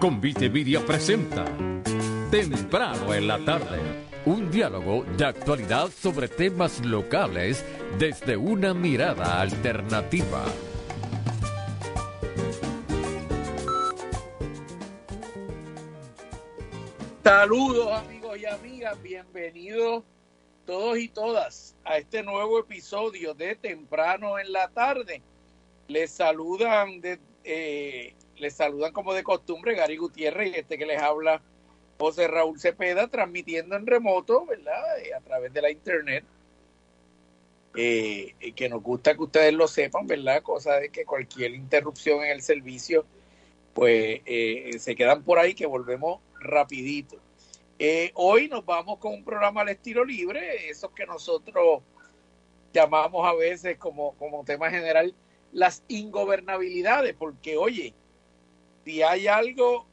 Convite Media presenta Temprano en la tarde. Un diálogo de actualidad sobre temas locales desde una mirada alternativa. Saludos amigos y amigas, bienvenidos todos y todas a este nuevo episodio de Temprano en la tarde. Les saludan de, eh, les saludan como de costumbre Gary Gutiérrez y este que les habla José Raúl Cepeda transmitiendo en remoto, ¿verdad? Eh, a través de la internet. Eh, que nos gusta que ustedes lo sepan, ¿verdad? Cosa de que cualquier interrupción en el servicio, pues se quedan por ahí que volvemos rapidito. Eh, hoy nos vamos con un programa al estilo libre, esos que nosotros llamamos a veces como, como tema general las ingobernabilidades, porque oye, si hay algo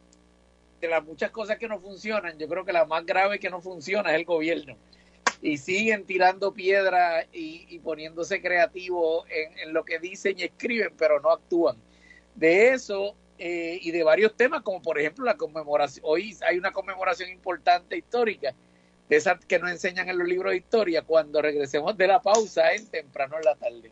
de las muchas cosas que no funcionan, yo creo que la más grave que no funciona es el gobierno. Y siguen tirando piedra y, y poniéndose creativos en, en lo que dicen y escriben, pero no actúan. De eso eh, y de varios temas, como por ejemplo la conmemoración. Hoy hay una conmemoración importante histórica, de esas que nos enseñan en los libros de historia, cuando regresemos de la pausa en temprano en la tarde.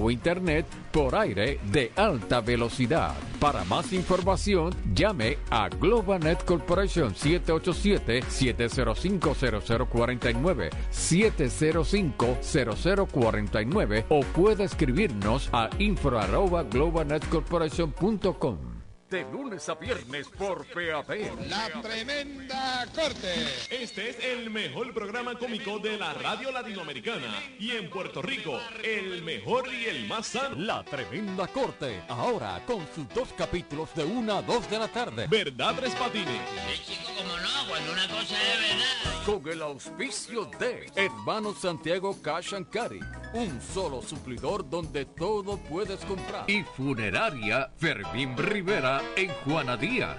o internet por aire de alta velocidad. Para más información, llame a GlobalNet Corporation 787-705-0049, 705-0049 o puede escribirnos a info.globalnetcorporation.com de lunes a viernes por PAB. La Tremenda Corte. Este es el mejor programa cómico de la radio latinoamericana. Y en Puerto Rico, el mejor y el más sano. La Tremenda Corte. Ahora con sus dos capítulos de una a dos de la tarde. ¿Verdad, Tres Patines? Sí, chico, como no, cuando una cosa es verdad. Con el auspicio de Hermanos Santiago Cash and Carry. Un solo suplidor donde todo puedes comprar. Y Funeraria Fermín Rivera en Juana Díaz.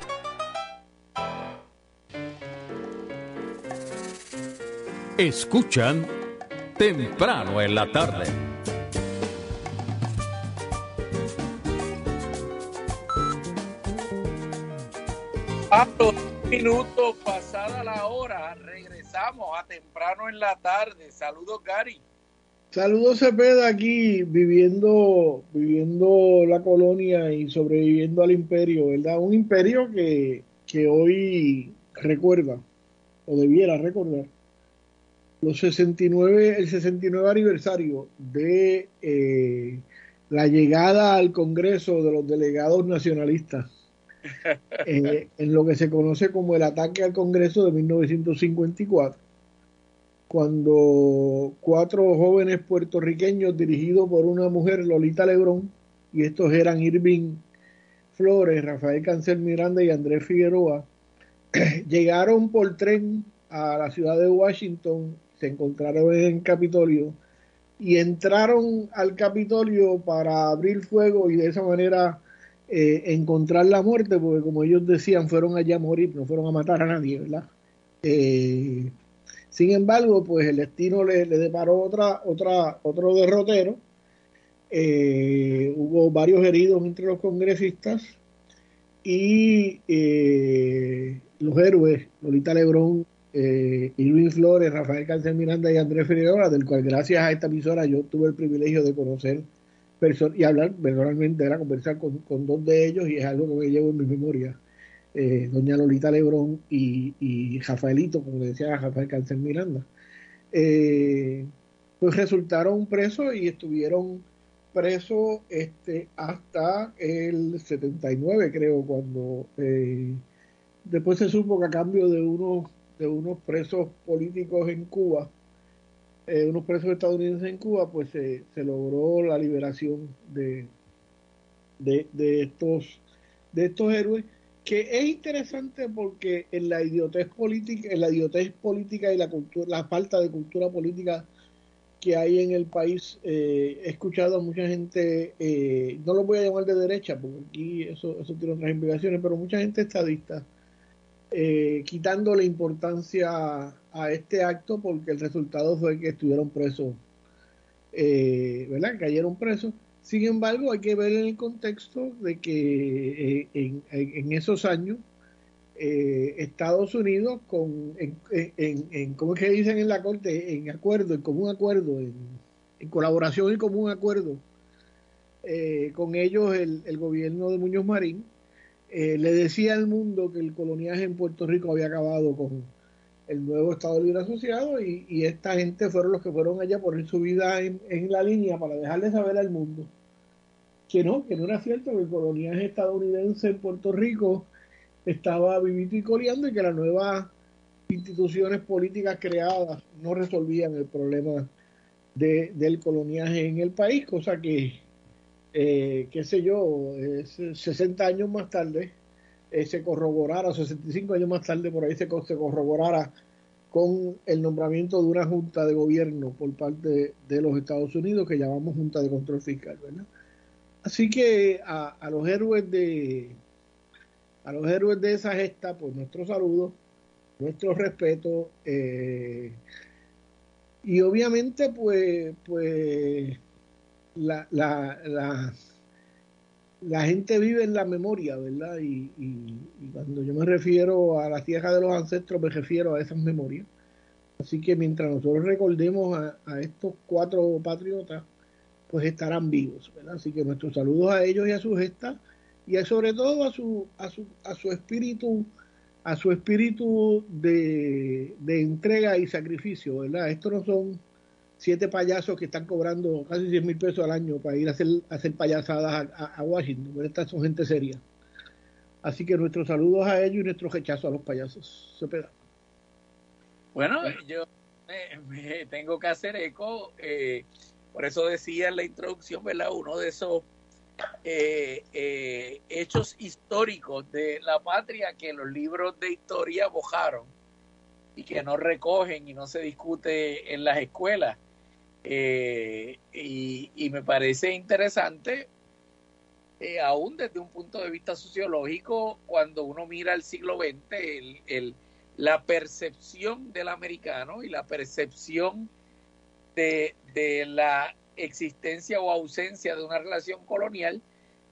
Escuchan temprano en la tarde. A los minutos pasada la hora, regresamos a temprano en la tarde. Saludos, Gary. Saludos Cepeda aquí viviendo viviendo la colonia y sobreviviendo al imperio, ¿verdad? Un imperio que, que hoy recuerda o debiera recordar los 69 el 69 aniversario de eh, la llegada al Congreso de los delegados nacionalistas eh, en lo que se conoce como el ataque al Congreso de 1954 cuando cuatro jóvenes puertorriqueños dirigidos por una mujer, Lolita Lebrón, y estos eran Irving Flores, Rafael Cancel Miranda y Andrés Figueroa, llegaron por tren a la ciudad de Washington, se encontraron en Capitolio y entraron al Capitolio para abrir fuego y de esa manera eh, encontrar la muerte, porque como ellos decían, fueron allá a morir, no fueron a matar a nadie, ¿verdad? Eh, sin embargo, pues el destino le, le deparó otra, otra, otro derrotero. Eh, hubo varios heridos entre los congresistas y eh, los héroes, Lolita Lebrón, eh, Irving Flores, Rafael Cáncer Miranda y Andrés Figueroa, del cual gracias a esta emisora yo tuve el privilegio de conocer y hablar personalmente, era conversar con, con dos de ellos y es algo que me llevo en mi memoria eh, doña Lolita Lebrón y, Rafaelito, como decía Rafael Cáncer Miranda, eh, pues resultaron presos y estuvieron presos este, hasta el 79, creo, cuando eh, después se supo que a cambio de unos, de unos presos políticos en Cuba, eh, unos presos estadounidenses en Cuba, pues se logró la liberación de, de estos de estos héroes, que es interesante porque en la idiotez política, en la idiotez política y la cultura, la falta de cultura política que hay en el país, eh, he escuchado a mucha gente, eh, no lo voy a llamar de derecha, porque aquí eso, eso tiene otras implicaciones, pero mucha gente estadista, eh, quitándole importancia a este acto porque el resultado fue que estuvieron presos, eh, ¿verdad? Cayeron presos. Sin embargo, hay que ver en el contexto de que en, en, esos años Estados Unidos, con, en, ¿cómo es que dicen en la Corte? En acuerdo, en común acuerdo, en, colaboración y común acuerdo, con ellos el, el gobierno de Muñoz Marín eh, le decía al mundo que el coloniaje en Puerto Rico había acabado con el nuevo Estado Libre Asociado y, esta gente fueron los que fueron allá a poner su vida en, la línea para dejarle saber al mundo que no, que no era cierto que el coloniaje estadounidense en Puerto Rico estaba vivito y coleando y que las nuevas instituciones políticas creadas no resolvían el problema del coloniaje en el país, cosa que eh, qué sé yo, 60 años más tarde, eh, se corroborara, 65 años más tarde por ahí se, se corroborara con el nombramiento de una junta de gobierno por parte de, los Estados Unidos que llamamos Junta de Control Fiscal, ¿verdad? Así que a, los héroes de a los héroes de esa gesta, pues nuestro saludo, nuestro respeto eh, y obviamente pues pues la, la, la, la, gente vive en la memoria, ¿verdad? Y, cuando yo me refiero a la tierra de los ancestros, me refiero a esas memorias. Así que mientras nosotros recordemos a, estos cuatro patriotas, pues estarán vivos, ¿verdad? Así que nuestros saludos a ellos y a su gesta y sobre todo a su, a su, a su espíritu a su espíritu de, de entrega y sacrificio, ¿verdad? Estos no son siete payasos que están cobrando casi 10 mil pesos al año para ir a hacer, hacer payasadas a, Washington. Estas son gente seria. Así que nuestros saludos a ellos y nuestro rechazo a los payasos. Se Bueno, yo me, tengo que hacer eco. Eh, por eso decía en la introducción, ¿verdad? Uno de esos eh, eh, hechos históricos de la patria que los libros de historia bojaron y que no recogen y no se discute en las escuelas. Eh, y, me parece interesante, eh, aún desde un punto de vista sociológico, cuando uno mira el siglo XX, el, la percepción del americano y la percepción de, la existencia o ausencia de una relación colonial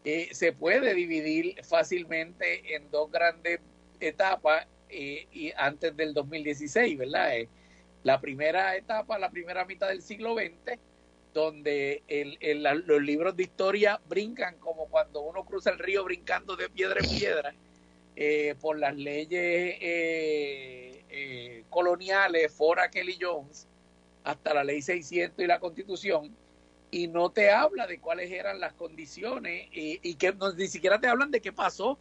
eh, se puede dividir fácilmente en dos grandes etapas y antes del 2016, ¿verdad? La primera etapa, la primera mitad del siglo XX, donde el, los libros de historia brincan como cuando uno cruza el río brincando de piedra en piedra eh, por las leyes eh, eh, coloniales, Fora Kelly Jones, hasta la ley 600 y la constitución, y no te habla de cuáles eran las condiciones y, que ni siquiera te hablan de qué pasó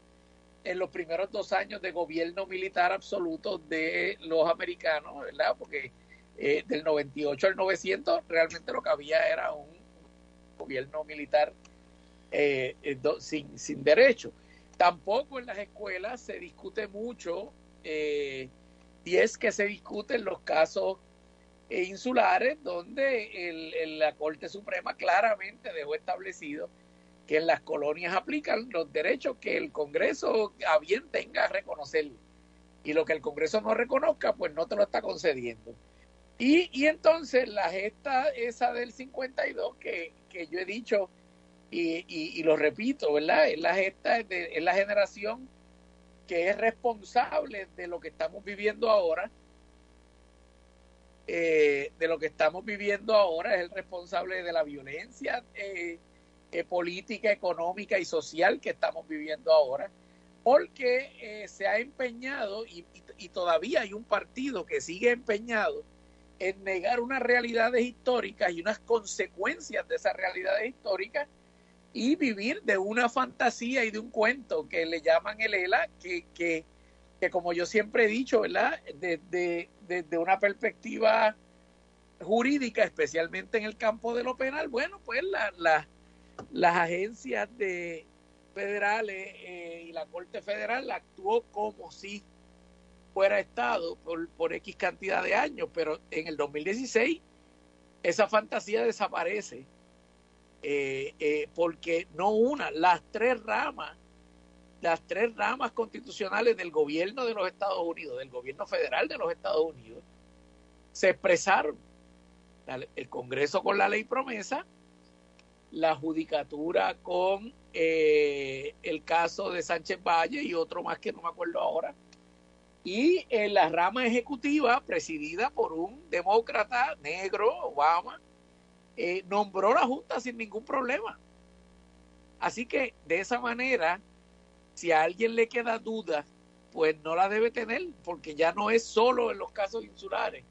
en los primeros dos años de gobierno militar absoluto de los americanos, ¿verdad? Porque eh, del 98 al 900 realmente lo que había era un gobierno militar eh, eh, sin, sin derecho. Tampoco en las escuelas se discute mucho, y es que se discuten los casos insulares donde el, la Corte Suprema claramente dejó establecido que en las colonias aplican los derechos que el Congreso a bien tenga a reconocer. Y lo que el Congreso no reconozca, pues no te lo está concediendo. Y, y entonces la gesta esa del 52 que, que yo he dicho y, y, lo repito, ¿verdad? Es la gesta, de, es la generación que es responsable de lo que estamos viviendo ahora. Eh, de lo que estamos viviendo ahora es el responsable de la violencia eh, política, económica y social que estamos viviendo ahora, porque eh, se ha empeñado y, todavía hay un partido que sigue empeñado en negar unas realidades históricas y unas consecuencias de esas realidades históricas y vivir de una fantasía y de un cuento que le llaman el ELA, que, que, que como yo siempre he dicho, ¿verdad? Desde de, una perspectiva jurídica, especialmente en el campo de lo penal, bueno, pues la, la las agencias de, federales eh, y la Corte Federal actuó como si fuera Estado por, por X cantidad de años, pero en el 2016 esa fantasía desaparece eh, eh, porque no una, las tres ramas, las tres ramas constitucionales del gobierno de los Estados Unidos, del gobierno federal de los Estados Unidos, se expresaron. El Congreso con la ley promesa, la judicatura con eh, el caso de Sánchez Valle y otro más que no me acuerdo ahora, y en la rama ejecutiva presidida por un demócrata negro, Obama, eh, nombró la Junta sin ningún problema. Así que de esa manera, si a alguien le queda duda, pues no la debe tener, porque ya no es solo en los casos insulares.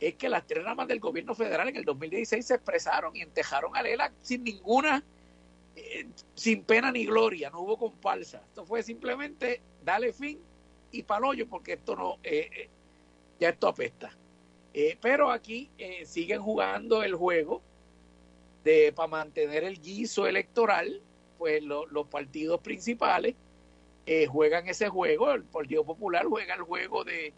Es que las tres ramas del gobierno federal en el 2016 se expresaron y entejaron a Lela sin ninguna, eh, sin pena ni gloria, no hubo comparsa. Esto fue simplemente darle fin y palollo, porque esto no, eh, ya esto apesta. pero aquí siguen jugando el juego de para mantener el guiso electoral, pues los partidos principales eh, juegan ese juego, el Partido Popular juega el juego de,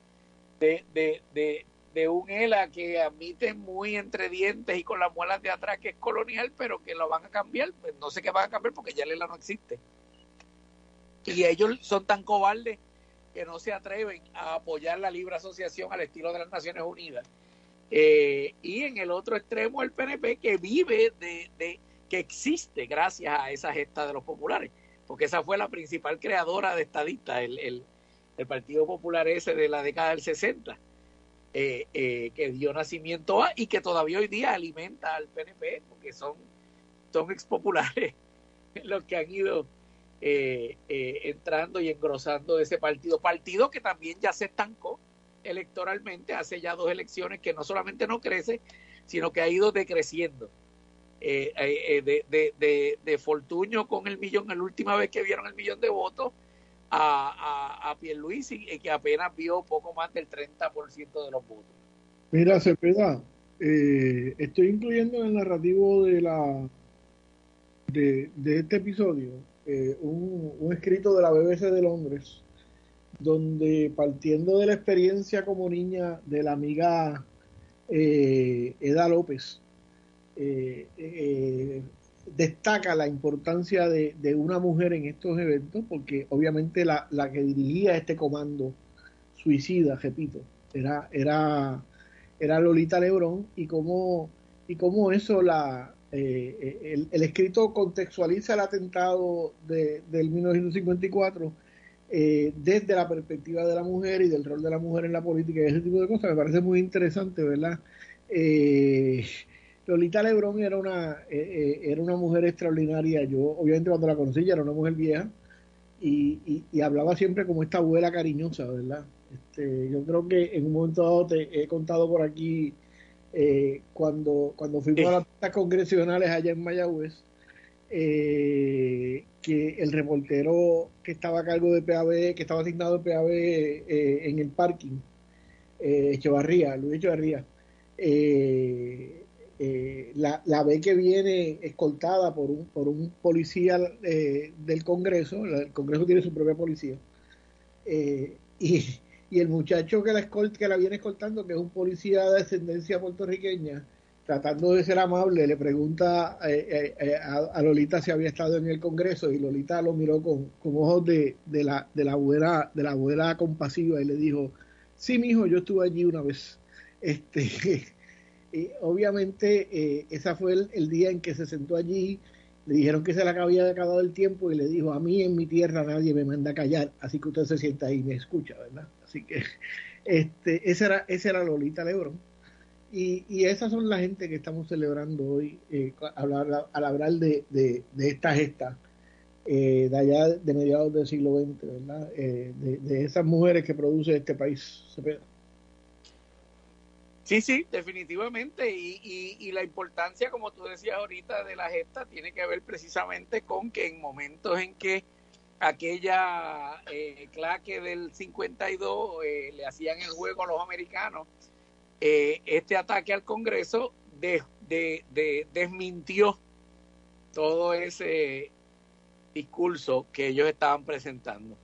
de, de, un ELA que admite muy entre dientes y con las muelas de atrás que es colonial, pero que lo van a cambiar, pues no sé qué van a cambiar porque ya el ELA no existe. Y ellos son tan cobardes que no se atreven a apoyar la libre asociación al estilo de las Naciones Unidas. Eh, y en el otro extremo el PNP que vive de, de, que existe gracias a esa gesta de los populares, porque esa fue la principal creadora de estadistas, el, el, el Partido Popular ese de la década del 60, eh, eh, que dio nacimiento a y que todavía hoy día alimenta al PNP, porque son, son expopulares los que han ido entrando y engrosando ese partido, partido que también ya se estancó electoralmente hace ya dos elecciones que no solamente no crece, sino que ha ido decreciendo. Eh, eh, de, de, de, de, Fortuño con el millón, la última vez que vieron el millón de votos, a, a, a que apenas vio poco más del 30% de los votos. Mira, Cepeda, eh, estoy incluyendo en el narrativo de la de, de este episodio eh, un, un escrito de la BBC de Londres donde partiendo de la experiencia como niña de la amiga eh, Eda López, destaca la importancia de, una mujer en estos eventos, porque obviamente la, que dirigía este comando suicida, repito, era, era, era Lolita Lebrón, y cómo, y cómo eso la... el, el, escrito contextualiza el atentado de, del 1954 eh, desde la perspectiva de la mujer y del rol de la mujer en la política y ese tipo de cosas, me parece muy interesante, ¿verdad? Eh, Lolita Lebrón era una, eh, era una mujer extraordinaria. Yo, obviamente, cuando la conocí, ya era una mujer vieja y, y, hablaba siempre como esta abuela cariñosa, ¿verdad? Este, yo creo que en un momento dado te he contado por aquí cuando, cuando fuimos a las pistas congresionales allá en Mayagüez, eh, que el reportero que estaba a cargo de PAB, que estaba asignado de PAB eh, en el parking, eh, Echevarría, Luis Echevarría, eh, eh, la, la, ve que viene escoltada por un, por un policía del Congreso, el Congreso tiene su propia policía, y, y, el muchacho que la, que la viene escoltando, que es un policía de ascendencia puertorriqueña, tratando de ser amable, le pregunta eh, eh, eh, a, Lolita si había estado en el Congreso y Lolita lo miró con, ojos de, de, la, de, la abuela, de la abuela compasiva y le dijo, sí, mijo, yo estuve allí una vez. Este, y obviamente ese fue el, día en que se sentó allí, le dijeron que se le había acabado el tiempo y le dijo, a mí en mi tierra nadie me manda a callar, así que usted se sienta ahí y me escucha, ¿verdad? Así que este, ese era, ese era Lolita Lebron y, y esas son la gente que estamos celebrando hoy eh, al, hablar de, de, de esta gesta eh, de allá de mediados del siglo XX, ¿verdad? Eh, de, de, esas mujeres que produce este país. Sí, sí, definitivamente. Y, y, y, la importancia, como tú decías ahorita, de la gesta tiene que ver precisamente con que en momentos en que aquella eh, claque del 52 eh, le hacían el juego a los americanos, eh, este ataque al Congreso de, de, de, desmintió todo ese discurso que ellos estaban presentando.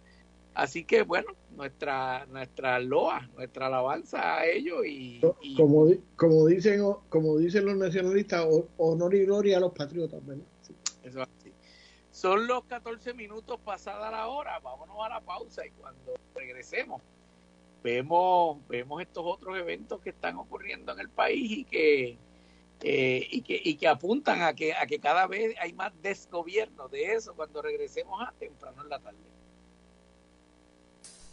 Así que bueno, nuestra nuestra loa, nuestra alabanza a ellos y, como como dicen como dicen los nacionalistas, honor y gloria a los patriotas, ¿verdad? Eso así. Son los 14 minutos pasada la hora, vámonos a la pausa y cuando regresemos vemos vemos estos otros eventos que están ocurriendo en el país y que eh, y, que, y que apuntan a que, a que cada vez hay más desgobierno de eso cuando regresemos a temprano en la tarde.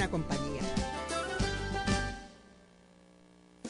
buena compañía.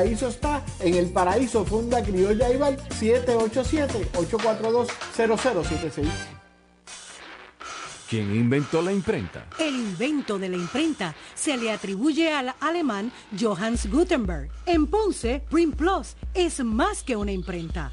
paraíso está en el paraíso Funda Criolla Ival 787-842-0076. ¿Quién inventó la imprenta? El invento de la imprenta se le atribuye al alemán Johannes Gutenberg. En Ponce, Print Plus es más que una imprenta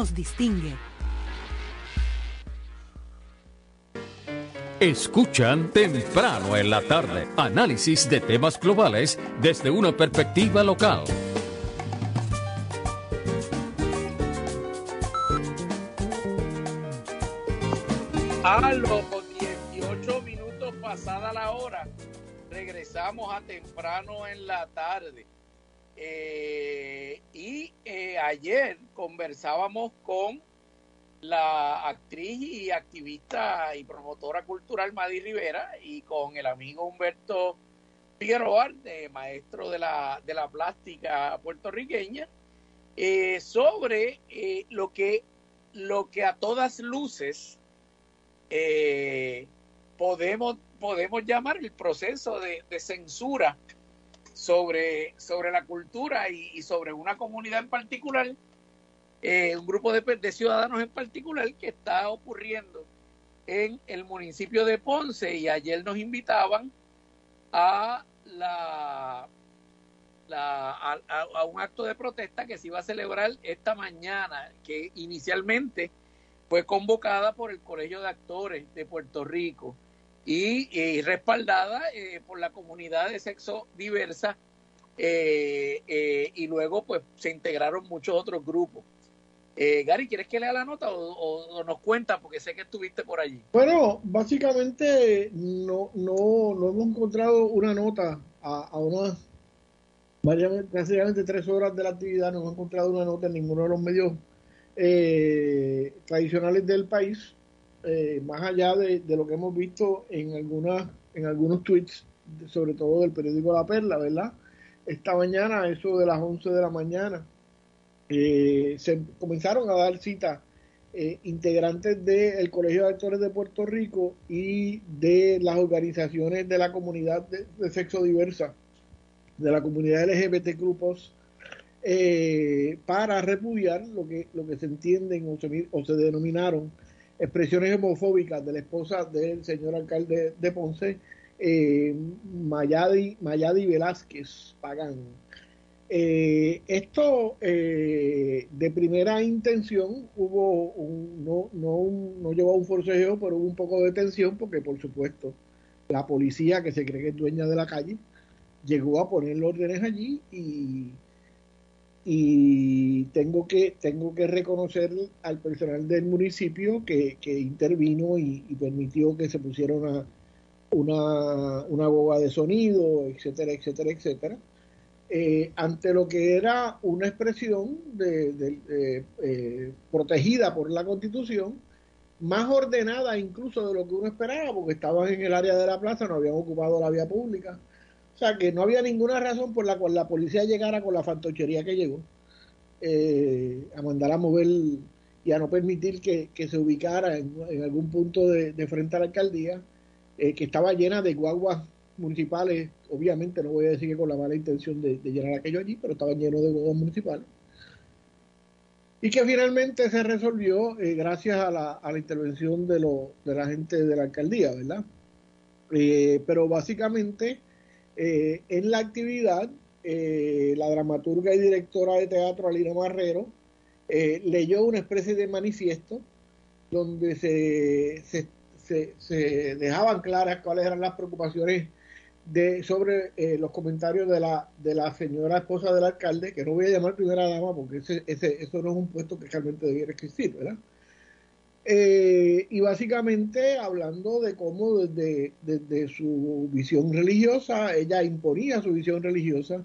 distingue. Escuchan temprano en la tarde análisis de temas globales desde una perspectiva local. A los 18 minutos pasada la hora, regresamos a temprano en la tarde. Eh, y eh, ayer conversábamos con la actriz y activista y promotora cultural Madi Rivera y con el amigo Humberto Figueroa, maestro de la, de la plástica puertorriqueña, eh, sobre lo, que, lo que a todas luces podemos, podemos llamar el proceso de, de censura sobre, sobre la cultura y, sobre una comunidad en particular, eh, un grupo de, ciudadanos en particular que está ocurriendo en el municipio de Ponce. Y ayer nos invitaban a la, a, un acto de protesta que se iba a celebrar esta mañana, que inicialmente fue convocada por el Colegio de Actores de Puerto Rico y, respaldada eh, por la comunidad de sexo diversa eh, eh, y luego pues se integraron muchos otros grupos. Gary, ¿quieres que lea la nota o, nos cuenta? Porque sé que estuviste por allí. Bueno, básicamente no, no, no hemos encontrado una nota a, a básicamente tres horas de la actividad, no hemos encontrado una nota en ninguno de los medios tradicionales del país eh, más allá de, lo que hemos visto en algunas en algunos tweets, sobre todo del periódico La Perla, ¿verdad? Esta mañana, eso de las 11 de la mañana, eh, se comenzaron a dar cita eh, integrantes del Colegio de Actores de Puerto Rico y de las organizaciones de la comunidad de, sexo diversa, de la comunidad LGBT grupos, para repudiar lo que, lo que se entienden o se denominaron expresiones homofóbicas de la esposa del señor alcalde de Ponce, eh, Mayadi, Mayadi Velázquez Pagán. Eh, esto eh, de primera intención hubo un, no, no, no llevó a un forcejeo, pero hubo un poco de tensión porque por supuesto la policía que se cree que es dueña de la calle llegó a poner órdenes allí y, y tengo que tengo que reconocer al personal del municipio que, que intervino y, permitió que se pusiera una una, una boba de sonido, etcétera, etcétera, etcétera eh, ante lo que era una expresión de, de, eh, protegida por la Constitución, más ordenada incluso de lo que uno esperaba, porque estaban en el área de la plaza, no habían ocupado la vía pública. Que no había ninguna razón por la cual la policía llegara con la fantochería que llegó, eh, a mandar a mover y a no permitir que, que se ubicara en, algún punto de, frente a la alcaldía, eh, que estaba llena de guaguas municipales, obviamente no voy a decir que con la mala intención de, llenar aquello allí, pero estaban llenos de huevos municipales. Y que finalmente se resolvió eh, gracias a la, a la intervención de, lo, de la gente de la alcaldía, ¿verdad? Pero básicamente eh, en la actividad, eh, la dramaturga y directora de teatro Alina Marrero leyó una especie de manifiesto donde se, se, se, se dejaban claras cuáles eran las preocupaciones de sobre eh, los comentarios de la de la señora esposa del alcalde, que no voy a llamar primera dama porque ese, ese, eso no es un puesto que realmente debiera existir, ¿verdad? Eh, y básicamente hablando de cómo desde, desde, su visión religiosa, ella imponía su visión religiosa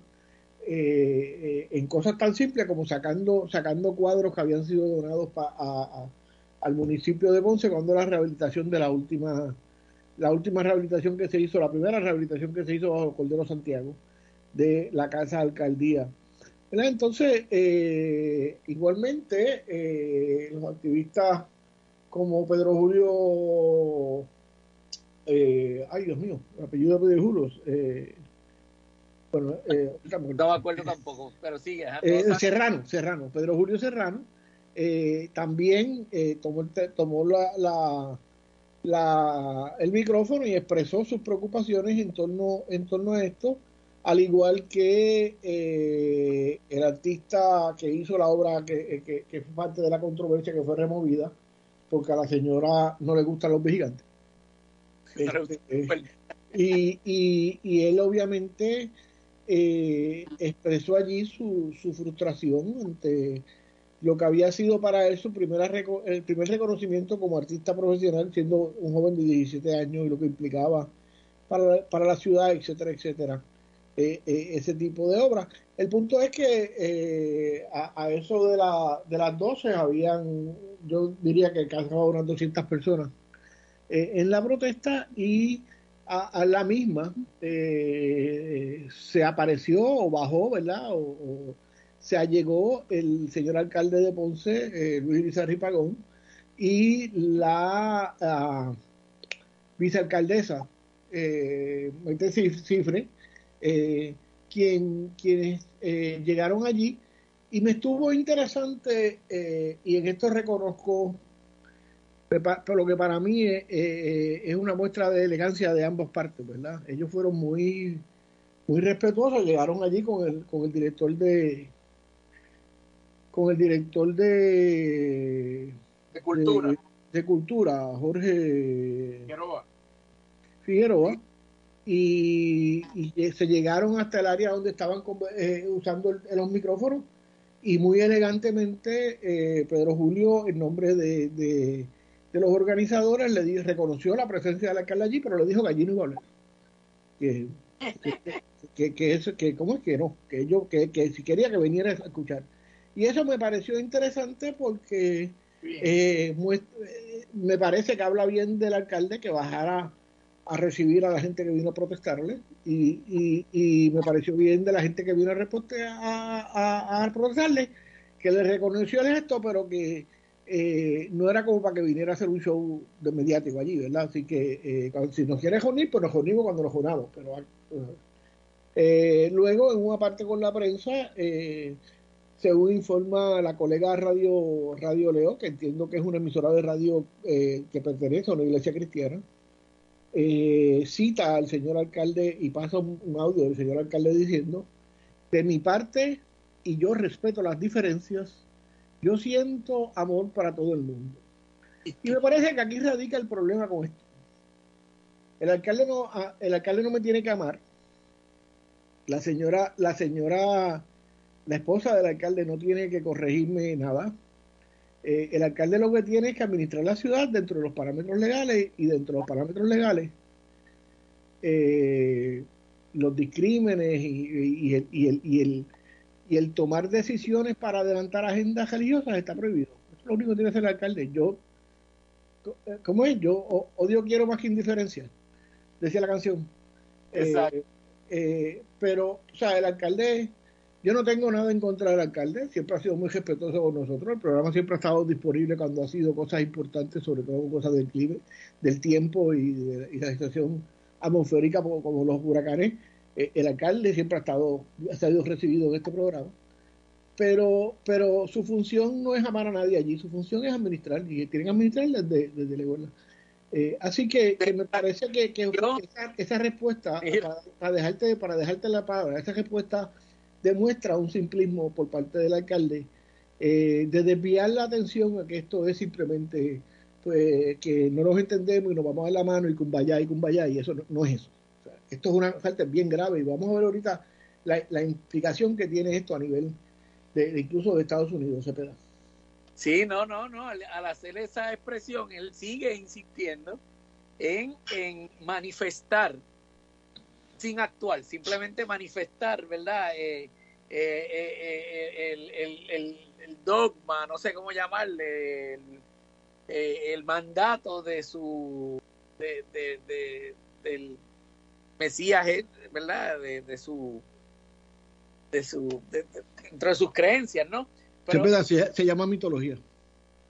eh, en cosas tan simples como sacando, sacando cuadros que habían sido donados a, al municipio de Ponce cuando la rehabilitación de la última la última rehabilitación que se hizo, la primera rehabilitación que se hizo bajo Cordero Santiago de la Casa Alcaldía. Entonces, eh, igualmente, eh, los activistas como Pedro Julio, eh, ay Dios mío, el apellido de Pedro Julio, bueno, no me acuerdo tampoco, pero sigue. Serrano, Serrano, Pedro Julio Serrano, también tomó, tomó la, la la, el micrófono y expresó sus preocupaciones en torno, en torno a esto, al igual que eh, el artista que hizo la obra que, que, que, fue parte de la controversia que fue removida, porque a la señora no le gustan los vigilantes. Este, y, y, y, él obviamente eh, expresó allí su, su frustración ante lo que había sido para él su primera el primer reconocimiento como artista profesional, siendo un joven de 17 años y lo que implicaba para, para la ciudad, etcétera, etcétera, eh, eh, ese tipo de obras. El punto es que eh, a, eso de, la, de las 12 habían, yo diría que alcanzaba unas 200 personas eh, en la protesta y a, la misma se apareció o bajó, ¿verdad? O, se allegó el señor alcalde de Ponce, eh, Luis Rizarri Pagón, y la vicealcaldesa, eh, Cifre, eh, quien, quienes eh, llegaron allí, y me estuvo interesante, eh, y en esto reconozco pero lo que para mí es, es, una muestra de elegancia de ambas partes, ¿verdad? Ellos fueron muy, muy respetuosos, llegaron allí con el, con el director de, con el director de, de cultura, de, de cultura Jorge Figueroa, Figueroa y, y, se llegaron hasta el área donde estaban eh, usando el, los micrófonos y muy elegantemente eh, Pedro Julio en nombre de, de, de los organizadores le di, reconoció la presencia del alcalde allí pero le dijo que allí no iba a hablar. Que, que, que, eso, que cómo es que no que yo que, que si quería que viniera a escuchar. Y eso me pareció interesante porque eh, me parece que habla bien del alcalde que bajara a recibir a la gente que vino a protestarle y, y, me pareció bien de la gente que vino a, a, a, a protestarle que le reconoció el gesto pero que eh, no era como para que viniera a hacer un show de mediático allí, ¿verdad? Así que eh, si nos quiere joder, pues nos jonimos cuando nos jonamos. Pero, eh, luego, en una parte con la prensa, eh, según informa la colega Radio, Radio Leo, que entiendo que es una emisora de radio que pertenece a una iglesia cristiana, eh, cita al señor alcalde y pasa un, audio del señor alcalde diciendo de mi parte, y yo respeto las diferencias, yo siento amor para todo el mundo. Y me parece que aquí radica el problema con esto. El alcalde no, ah, el alcalde no me tiene que amar. La señora, la señora, la esposa del alcalde no tiene que corregirme nada. Eh, el alcalde lo que tiene es que administrar la ciudad dentro de los parámetros legales y dentro de los parámetros legales eh, los discrímenes y, el, y, el, y, el, y el tomar decisiones para adelantar agendas religiosas está prohibido. Eso es lo único que tiene que hacer el alcalde. Yo, ¿cómo es? Yo odio quiero más que indiferencia, decía la canción. Exacto. Eh, pero, o sea, el alcalde, yo no tengo nada en contra del alcalde, siempre ha sido muy respetuoso con nosotros, el programa siempre ha estado disponible cuando ha sido cosas importantes, sobre todo cosas del clima, del tiempo y, de, y la situación atmosférica como, los huracanes. Eh, el alcalde siempre ha estado, ha sido recibido en este programa. Pero, pero su función no es amar a nadie allí, su función es administrar, y tienen que administrar desde, desde la igualdad. Eh, así que, que, me parece que, que esa, esa, respuesta, para, para, dejarte, para dejarte la palabra, esa respuesta demuestra un simplismo por parte del alcalde eh, de desviar la atención a que esto es simplemente pues que no nos entendemos y nos vamos a la mano y cumbaya y cumbaya y eso no, es eso. Esto es una falta bien grave y vamos a ver ahorita la, la implicación que tiene esto a nivel de, incluso de Estados Unidos, Cepeda. Sí, no, no, no. Al, al, hacer esa expresión, él sigue insistiendo en, en manifestar sin actuar, simplemente manifestar, ¿verdad? Eh, eh, eh, el, el, el, el, dogma, no sé cómo llamarle, el, eh, el mandato de su de, de, de, del Mesías, ¿verdad? De, de su de su dentro de sus creencias, ¿no? Pero, se, se, llama mitología.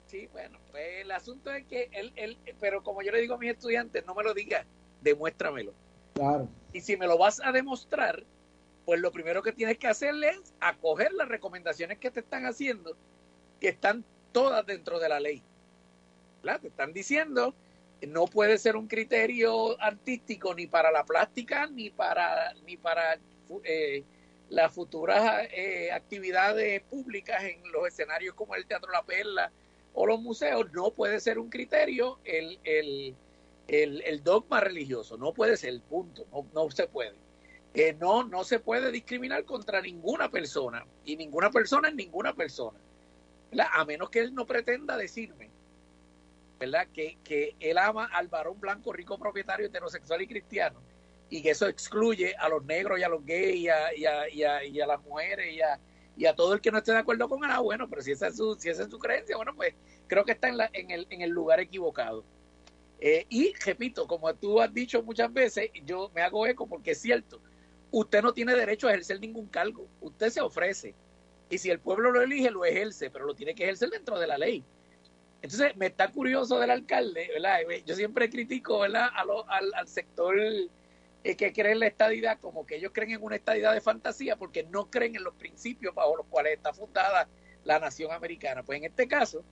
Sí, bueno, pues el asunto es que él, él, pero como yo le digo a mis estudiantes, no me lo digas, demuéstramelo. Claro. Y si me lo vas a demostrar, pues lo primero que tienes que hacerle es acoger las recomendaciones que te están haciendo, que están todas dentro de la ley. ¿verdad? Te están diciendo no puede ser un criterio artístico ni para la plástica ni para ni para eh, las futuras eh, actividades públicas en los escenarios como el Teatro La Perla o los museos no puede ser un criterio el, el, el, dogma religioso no puede ser punto no, no se puede que no no se puede discriminar contra ninguna persona y ninguna persona es ninguna persona ¿verdad? a menos que él no pretenda decirme ¿verdad? Que, que él ama al varón blanco, rico, propietario, heterosexual y cristiano, y que eso excluye a los negros y a los gays y a, y a, y a, las mujeres y a, y a todo el que no esté de acuerdo con él, ah, bueno, pero si esa es su, si esa es su creencia, bueno, pues creo que está en, la, en, el, en el lugar equivocado. Eh, y repito, como tú has dicho muchas veces, yo me hago eco porque es cierto, usted no tiene derecho a ejercer ningún cargo, usted se ofrece, y si el pueblo lo elige, lo ejerce, pero lo tiene que ejercer dentro de la ley. Entonces, me está curioso del alcalde, ¿verdad? Yo siempre critico, al, sector eh, que cree en la estadidad, como que ellos creen en una estadidad de fantasía, porque no creen en los principios bajo los cuales está fundada la nación americana. Pues en este caso,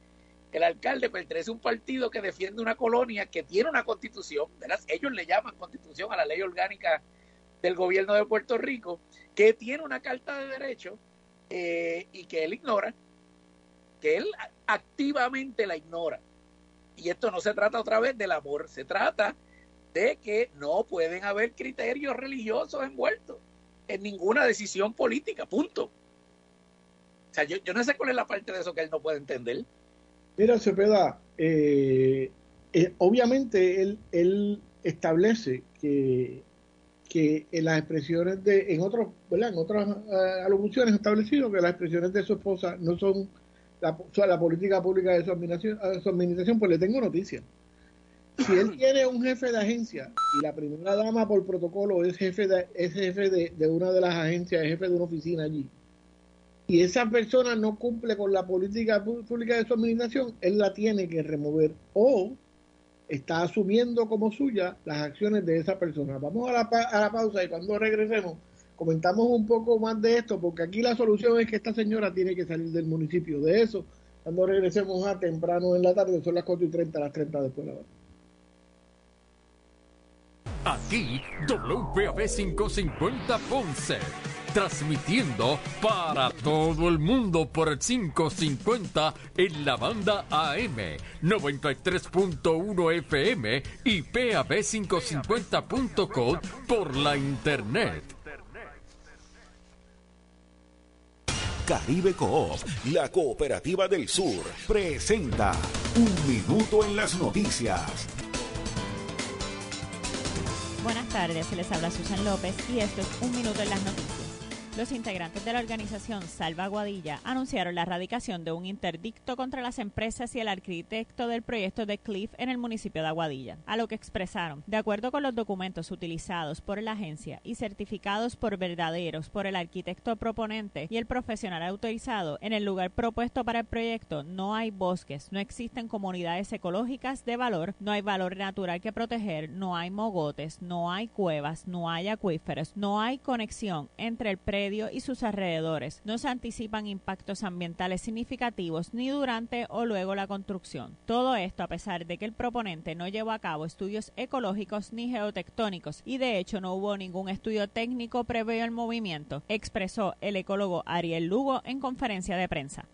el alcalde pertenece a un partido que defiende una colonia que tiene una constitución. Ellos le llaman constitución a la ley orgánica del gobierno de Puerto Rico, que tiene una carta de derechos eh, y que él ignora que él activamente la ignora. Y esto no se trata otra vez del amor, se trata de que no pueden haber criterios religiosos envueltos en ninguna decisión política, punto. O sea, yo, yo no sé cuál es la parte de eso que él no puede entender. Mira, Cepeda, eh, eh, obviamente él, él establece que, que en las expresiones de, en otros, ¿verdad? En otras uh, alocuciones establecido que las expresiones de su esposa no son la, política pública de su administración, su administración, pues le tengo noticia. Si él tiene un jefe de agencia y la primera dama por protocolo es jefe de, es jefe de, de una de las agencias, es jefe de una oficina allí, y esa persona no cumple con la política pública de su administración, él la tiene que remover o está asumiendo como suya las acciones de esa persona. Vamos a la, pausa y cuando regresemos comentamos un poco más de esto, porque aquí la solución es que esta señora tiene que salir del municipio. De eso, cuando regresemos a temprano en la tarde, son las 4 y 30, las 30 después de la hora. Aquí, WPAB 550 Ponce transmitiendo para todo el mundo por el 550 en la banda AM, 93.1 FM y PAB550.com por la internet. Caribe Coop, la cooperativa del sur, presenta Un Minuto en las Noticias. Buenas tardes, se les habla Susan López y esto es Un Minuto en las Noticias. Los integrantes de la organización Salva Guadilla anunciaron la erradicación de un interdicto contra las empresas y el arquitecto del proyecto de Cliff en el municipio de Aguadilla, a lo que expresaron, de acuerdo con los documentos utilizados por la agencia y certificados por verdaderos por el arquitecto proponente y el profesional autorizado, en el lugar propuesto para el proyecto no hay bosques, no existen comunidades ecológicas de valor, no hay valor natural que proteger, no hay mogotes, no hay cuevas, no hay acuíferos, no hay conexión entre el predio y sus alrededores. No se anticipan impactos ambientales significativos ni durante o luego la construcción. Todo esto a pesar de que el proponente no llevó a cabo estudios ecológicos ni geotectónicos y de hecho no hubo ningún estudio técnico previo al movimiento, expresó el ecólogo Ariel Lugo en conferencia de prensa.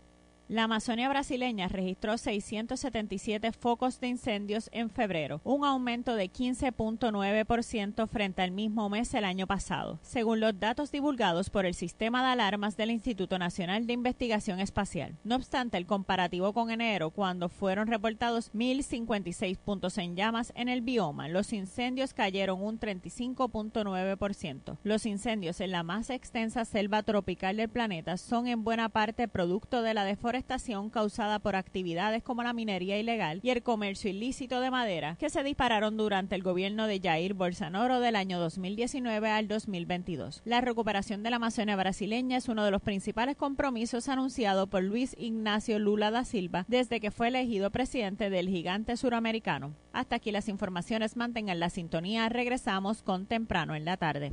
La Amazonia brasileña registró 677 focos de incendios en febrero, un aumento de 15.9% frente al mismo mes el año pasado, según los datos divulgados por el sistema de alarmas del Instituto Nacional de Investigación Espacial. No obstante, el comparativo con enero, cuando fueron reportados 1.056 puntos en llamas en el bioma, los incendios cayeron un 35.9%. Los incendios en la más extensa selva tropical del planeta son en buena parte producto de la deforestación causada por actividades como la minería ilegal y el comercio ilícito de madera que se dispararon durante el gobierno de Jair Bolsonaro del año 2019 al 2022. La recuperación de la Amazonia brasileña es uno de los principales compromisos anunciado por Luis Ignacio Lula da Silva desde que fue elegido presidente del gigante suramericano. Hasta aquí las informaciones, mantengan la sintonía, regresamos con temprano en la tarde.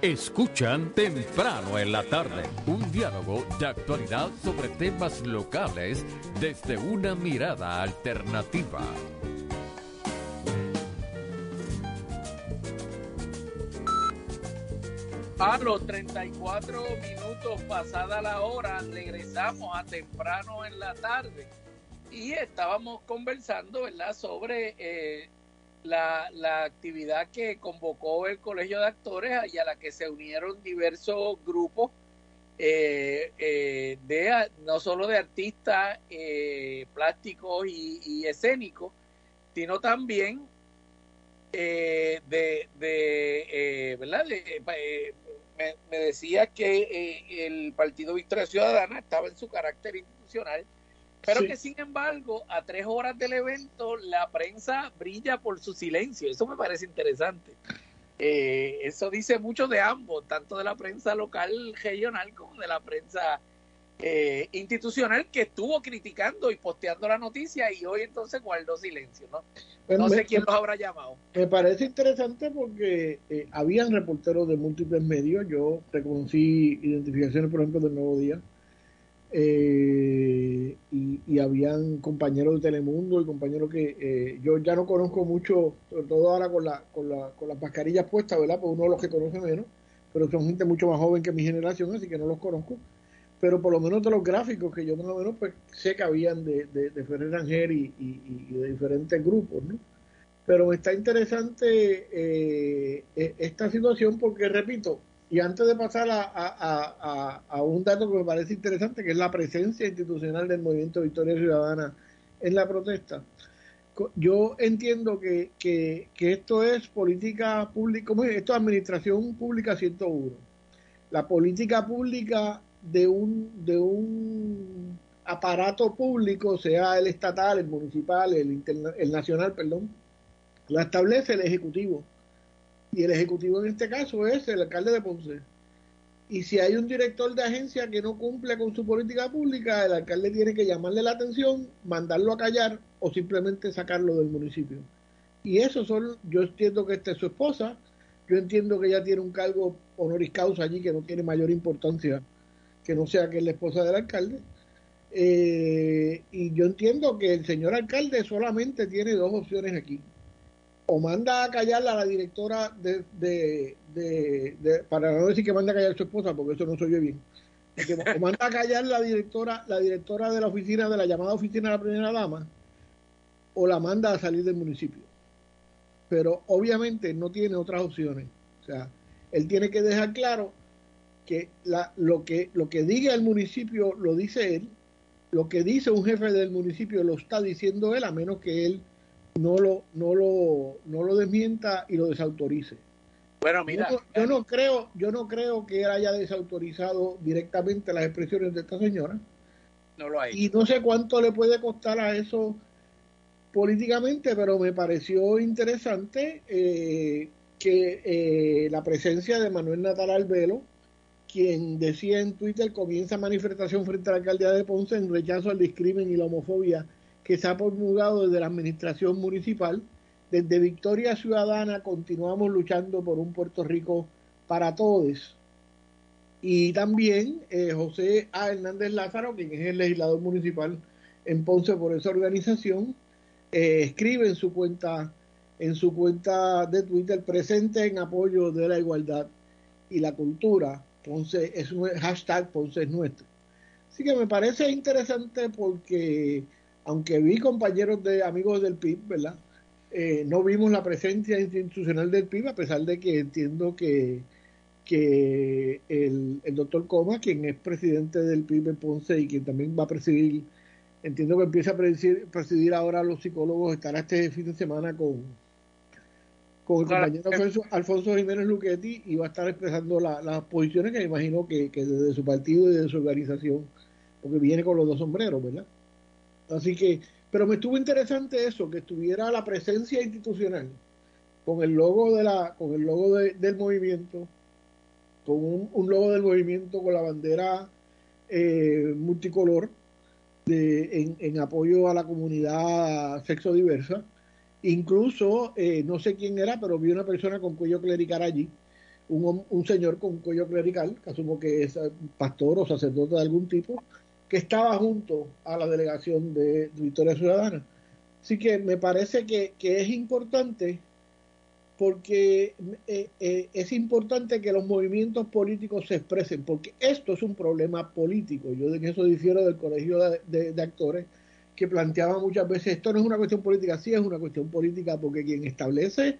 Escuchan temprano en la tarde un diálogo de actualidad sobre temas locales desde una mirada alternativa. A los 34 minutos pasada la hora, regresamos a temprano en la tarde y estábamos conversando, ¿verdad?, sobre eh, la, la, actividad que convocó el Colegio de Actores y a la que se unieron diversos grupos eh, eh, de no solo de artistas eh, plásticos y, escénicos, sino también de, de ¿verdad? me, me, decía que el Partido Victoria Ciudadana estaba en su carácter institucional pero que sin embargo, a tres horas del evento, la prensa brilla por su silencio. Eso me parece interesante. Eh, eso dice mucho de ambos, tanto de la prensa local, regional, como de la prensa eh, institucional que estuvo criticando y posteando la noticia y hoy entonces guardó silencio, ¿no? no sé quién los habrá llamado. Me parece interesante porque eh, habían reporteros de múltiples medios, yo reconocí identificaciones, por ejemplo, del Nuevo Día, eh, y, habían compañeros de Telemundo y compañeros que eh, yo ya no conozco mucho, sobre todo ahora con, la, con, la, con las mascarillas puestas, ¿verdad? Pues uno de los que conoce menos, pero son gente mucho más joven que mi generación, así que no los conozco. Pero por lo menos de los gráficos que yo más o menos pues, sé que habían de, de, de Ferrer Rangel y, y, y, de diferentes grupos, ¿no? Pero está interesante eh, e, esta situación porque, repito, y antes de pasar a, a, a, un dato que me parece interesante, que es la presencia institucional del movimiento Victoria Ciudadana en la protesta, yo entiendo que, que, que esto es política pública, esto es administración pública 101. La política pública de un, de un aparato público, sea el estatal, el municipal, el, interna, el nacional, perdón, la establece el Ejecutivo y el ejecutivo en este caso es el alcalde de Ponce. Y si hay un director de agencia que no cumple con su política pública, el alcalde tiene que llamarle la atención, mandarlo a callar o simplemente sacarlo del municipio. Y eso son, yo entiendo que esta es su esposa, yo entiendo que ella tiene un cargo honoris causa allí que no tiene mayor importancia que no sea que es la esposa del alcalde. Eh, y yo entiendo que el señor alcalde solamente tiene dos opciones aquí o manda a callar a la directora de, de, de, para no decir que manda a callar a su esposa, porque eso no soy yo bien, o manda a callar la directora, la directora de la oficina, de la llamada oficina de la primera dama, o la manda a salir del municipio. Pero obviamente no tiene otras opciones. O sea, él tiene que dejar claro que la, lo que lo que diga el municipio lo dice él, lo que dice un jefe del municipio lo está diciendo él, a menos que él no lo, no lo, no lo desmienta y lo desautorice. Bueno, mira, yo, yo, no creo, yo no creo que él haya desautorizado directamente las expresiones de esta señora. No lo ha Y no sé cuánto le puede costar a eso políticamente, pero me pareció interesante eh, que eh, la presencia de Manuel Natal Albelo, quien decía en Twitter comienza manifestación frente a la alcaldía de Ponce en rechazo al discrimen y la homofobia que se ha promulgado desde la administración municipal. Desde Victoria Ciudadana continuamos luchando por un Puerto Rico para todos. Y también eh, José A. Hernández Lázaro, quien es el legislador municipal en Ponce por esa organización, eh, escribe en su cuenta en su cuenta de Twitter presente en apoyo de la igualdad y la cultura. Ponce es un hashtag Ponce es nuestro. Así que me parece interesante porque aunque vi compañeros de amigos del PIB, ¿verdad? Eh, no vimos la presencia institucional del PIB, a pesar de que entiendo que, que el, el doctor Coma, quien es presidente del PIB en Ponce y quien también va a presidir, entiendo que empieza a presidir, presidir ahora a los psicólogos, estará este fin de semana con, con el compañero Alfonso, Alfonso Jiménez Luchetti y va a estar expresando la, las posiciones que me imagino que, que desde su partido y de su organización, porque viene con los dos sombreros, ¿verdad? Así que, pero me estuvo interesante eso, que estuviera la presencia institucional con el logo de la, con el logo de, del movimiento, con un, logo del movimiento con la bandera eh, multicolor de, en, en, apoyo a la comunidad sexo diversa. Incluso, eh, no sé quién era, pero vi una persona con cuello clerical allí, un, un señor con cuello clerical, que asumo que es pastor o sacerdote de algún tipo, que estaba junto a la delegación de Victoria Ciudadana. Así que me parece que, que es importante porque eh, eh, es importante que los movimientos políticos se expresen, porque esto es un problema político. Yo de eso difiero del colegio de, actores que planteaba muchas veces, esto no es una cuestión política, sí es una cuestión política, porque quien establece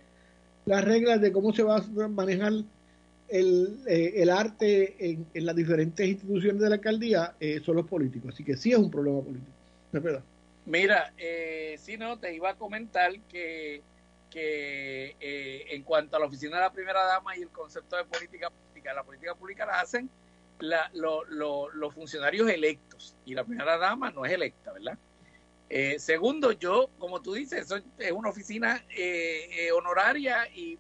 las reglas de cómo se va a manejar el, eh, el arte en, en, las diferentes instituciones de la alcaldía eh, son los políticos. Así que sí es un problema político. Mira, eh, si no, te iba a comentar que, que eh, en cuanto a la oficina de la primera dama y el concepto de política pública, la política pública la hacen la, lo, lo, los funcionarios electos y la primera dama no es electa, ¿verdad? Eh, segundo, yo, como tú dices, eso es una oficina eh, honoraria y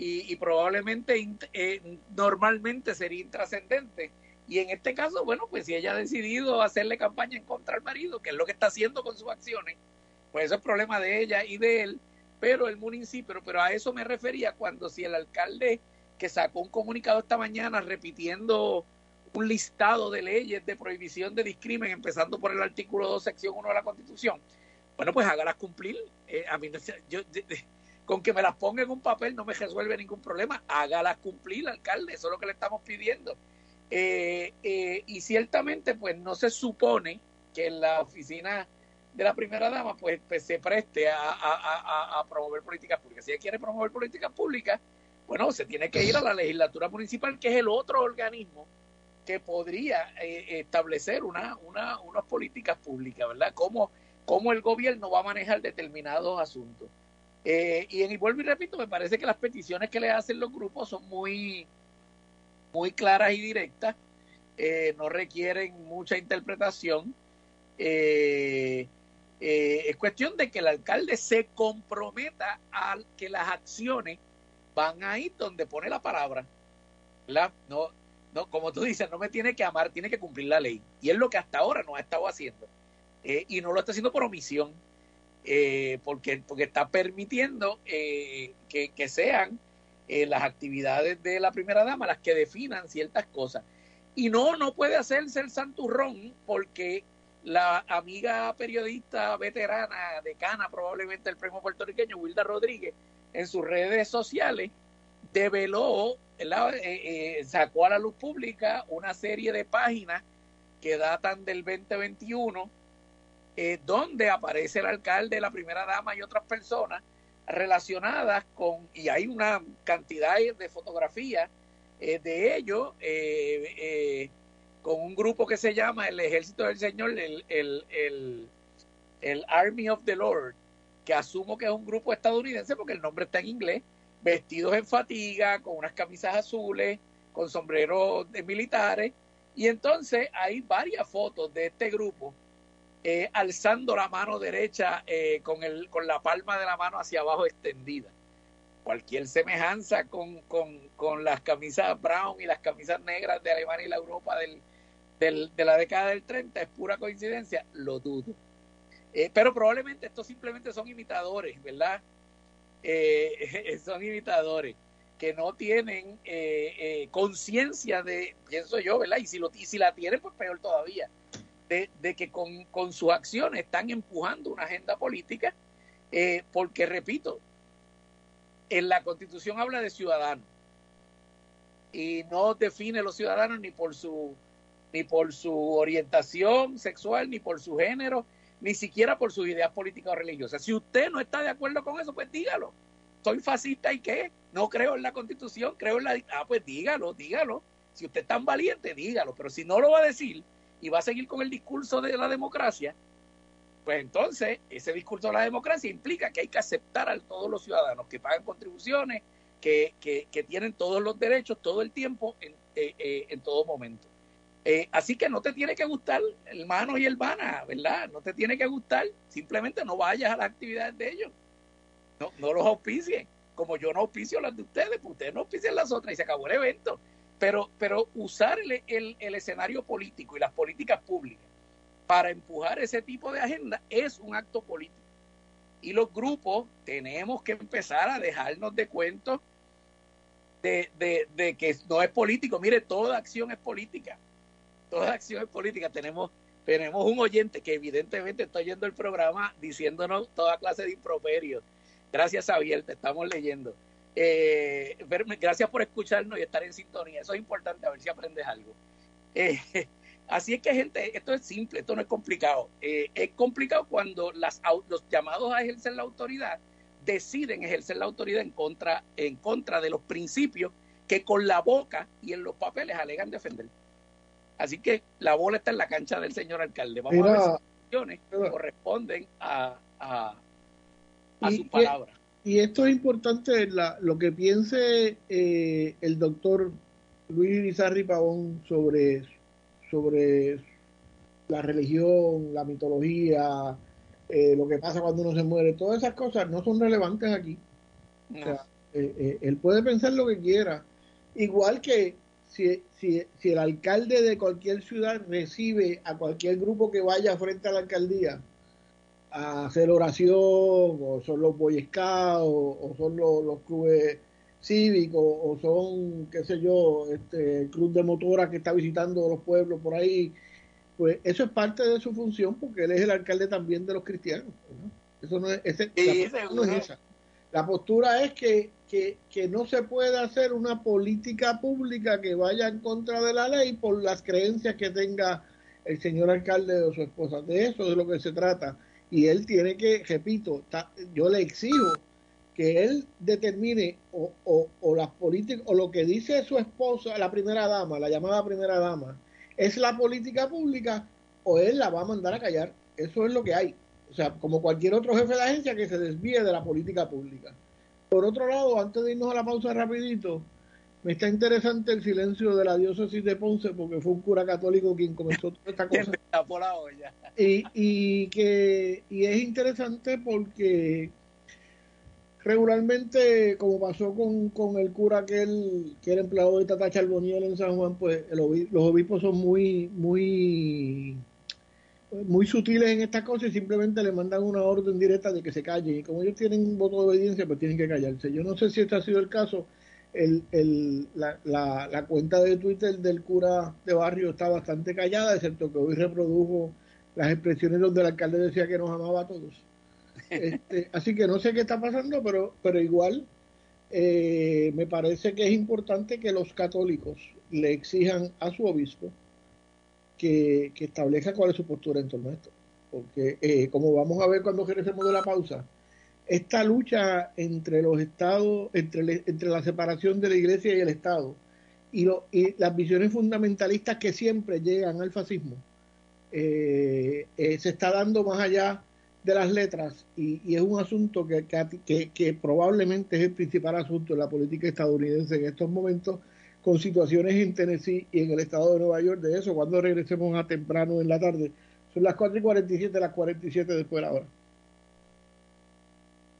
y, probablemente eh, normalmente sería intrascendente. Y en este caso, bueno, pues si ella ha decidido hacerle campaña en contra al marido, que es lo que está haciendo con sus acciones, pues eso es problema de ella y de él, pero el municipio, pero a eso me refería cuando si el alcalde que sacó un comunicado esta mañana repitiendo un listado de leyes de prohibición de discrimen, empezando por el artículo 2, sección 1 de la Constitución, bueno, pues hágalas cumplir. Eh, a mí, yo, con que me las ponga en un papel no me resuelve ningún problema. Hágalas cumplir, alcalde, eso es lo que le estamos pidiendo. Eh, eh, y ciertamente, pues no se supone que la oficina de la primera dama pues, pues se preste a, promover políticas públicas. Si ella quiere promover políticas públicas, bueno, se tiene que ir a la legislatura municipal, que es el otro organismo que podría eh, establecer una, una, unas políticas públicas, ¿verdad? Cómo, cómo el gobierno va a manejar determinados asuntos. Eh, y, en, y vuelvo y repito, me parece que las peticiones que le hacen los grupos son muy, muy claras y directas, eh, no requieren mucha interpretación. es cuestión de que el alcalde se comprometa a que las acciones van a ir donde pone la palabra. ¿verdad? No, no, como tú dices, no me tiene que amar, tiene que cumplir la ley. Y es lo que hasta ahora no ha estado haciendo. Eh, y no lo está haciendo por omisión, eh, porque, porque está permitiendo eh, que, que, sean las actividades de la primera dama las que definan ciertas cosas. Y no, no puede hacerse el santurrón porque la amiga periodista veterana, decana probablemente el premio puertorriqueño, Wilda Rodríguez, en sus redes sociales, develó, eh, eh, sacó a la luz pública una serie de páginas que datan del 2021, eh, donde aparece el alcalde, la primera dama y otras personas relacionadas con, y hay una cantidad de fotografías de ellos, con un grupo que se llama el Ejército del Señor, el, el, el Army of the Lord, que asumo que es un grupo estadounidense porque el nombre está en inglés, vestidos en fatiga, con unas camisas azules, con sombreros de militares. Y entonces hay varias fotos de este grupo eh, alzando la mano derecha eh, con, el, con la palma de la mano hacia abajo extendida. Cualquier semejanza con, con, con las camisas brown y las camisas negras de Alemania y la Europa del, del, de la década del 30 es pura coincidencia, lo dudo. Eh, pero probablemente estos simplemente son imitadores, ¿verdad? eh, son imitadores que no tienen eh, conciencia de, pienso yo, ¿verdad? Y si, lo, y si la tienen, pues peor todavía, de, que con, con, sus acciones están empujando una agenda política, eh, porque, repito, en la constitución habla de ciudadanos y no define los ciudadanos ni por su ni por su orientación sexual, ni por su género, ni siquiera por sus ideas políticas o religiosas. Si usted no está de acuerdo con eso, pues dígalo. Soy fascista y qué? No creo en la constitución, creo en la... Ah, pues dígalo, dígalo. Si usted es tan valiente, dígalo. Pero si no lo va a decir y va a seguir con el discurso de la democracia, pues entonces ese discurso de la democracia implica que hay que aceptar a todos los ciudadanos que pagan contribuciones, que, que, tienen todos los derechos todo el tiempo, en, eh, eh, en todo momento. Eh, así que no te tiene que gustar el mano y el vana, ¿verdad? No te tiene que gustar, simplemente no vayas a las actividades de ellos. No, no los auspicien, como yo no auspicio las de ustedes, pues ustedes no auspician las otras y se acabó el evento. Pero, pero usar el, el, escenario político y las políticas públicas para empujar ese tipo de agenda es un acto político. Y los grupos tenemos que empezar a dejarnos de cuentos de, de, de, que no es político. Mire, toda acción es política toda acción es política. Tenemos, tenemos un oyente que evidentemente está oyendo el programa diciéndonos toda clase de improperios. Gracias, Javier, te estamos leyendo. Eh, gracias por escucharnos y estar en sintonía. Eso es importante, a ver si aprendes algo. Eh, así es que, gente, esto es simple, esto no es complicado. Eh, es complicado cuando las, los llamados a ejercer la autoridad deciden ejercer la autoridad en contra, en contra de los principios que con la boca y en los papeles alegan defender. Así que la bola está en la cancha del señor alcalde. Vamos a ver si las acciones corresponden a, a, a su palabra. Y esto es importante, la, lo que piense eh, el doctor Luis Bizarri Pavón sobre, sobre la religión, la mitología, eh, lo que pasa cuando uno se muere, todas esas cosas no son relevantes aquí. O sea, eh, él puede pensar lo que quiera. Igual que si, si, si el alcalde de cualquier ciudad recibe a cualquier grupo que vaya frente a la alcaldía a hacer oración, o son los Boy Scouts, o, son los, clubes cívico o son, qué sé yo, este el club de motoras que está visitando los pueblos por ahí, pues eso es parte de su función porque él es el alcalde también de los cristianos. ¿no? Eso no es, ese, Sí, la, no es esa. La postura es que, que, que no se puede hacer una política pública que vaya en contra de la ley por las creencias que tenga el señor alcalde o su esposa. De eso es de lo que se trata. Y él tiene que, repito, yo le exijo que él determine o, o, o las políticas o lo que dice su esposa, la primera dama, la llamada primera dama, es la política pública o él la va a mandar a callar. Eso es lo que hay. O sea, como cualquier otro jefe de agencia que se desvíe de la política pública. Por otro lado, antes de irnos a la pausa rapidito, me está interesante el silencio de la diócesis de Ponce porque fue un cura católico quien comenzó toda esta cosa. Está por la olla. Y, y que y es interesante porque regularmente, como pasó con, con el cura que él, que era empleado de Tata Charboniel en San Juan, pues el los obispos son muy, muy, muy sutiles en estas cosas y simplemente le mandan una orden directa de que se callen. Y como ellos tienen un voto de obediencia, pues tienen que callarse. Yo no sé si este ha sido el caso. El, el, la, la, la cuenta de Twitter del cura de barrio está bastante callada, excepto que hoy reprodujo las expresiones donde el alcalde decía que nos amaba a todos. Este, así que no sé qué está pasando, pero, pero igual eh, me parece que es importante que los católicos le exijan a su obispo que, que establezca cuál es su postura en torno a esto. Porque, eh, como vamos a ver cuando regresemos de la pausa, esta lucha entre los estados, entre, la separación de la iglesia y el Estado, y, lo- y las visiones fundamentalistas que siempre llegan al fascismo, eh, eh, se está dando más allá de las letras y, es un asunto que probablemente es el principal asunto de la política estadounidense en estos momentos con situaciones en Tennessee y en el estado de Nueva York de eso cuando regresemos a temprano en la tarde. Son las 4 y 47 las 47 después de la hora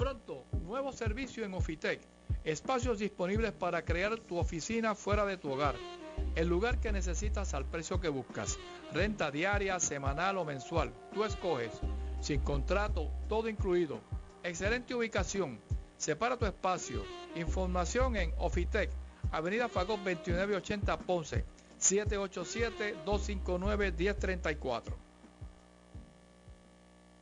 Pronto, nuevo servicio en Ofitec. Espacios disponibles para crear tu oficina fuera de tu hogar. El lugar que necesitas al precio que buscas. Renta diaria, semanal o mensual. Tú escoges. Sin contrato, todo incluido. Excelente ubicación. Separa tu espacio. Información en Ofitec. Avenida Fagón 2980 Ponce. 787-259-1034.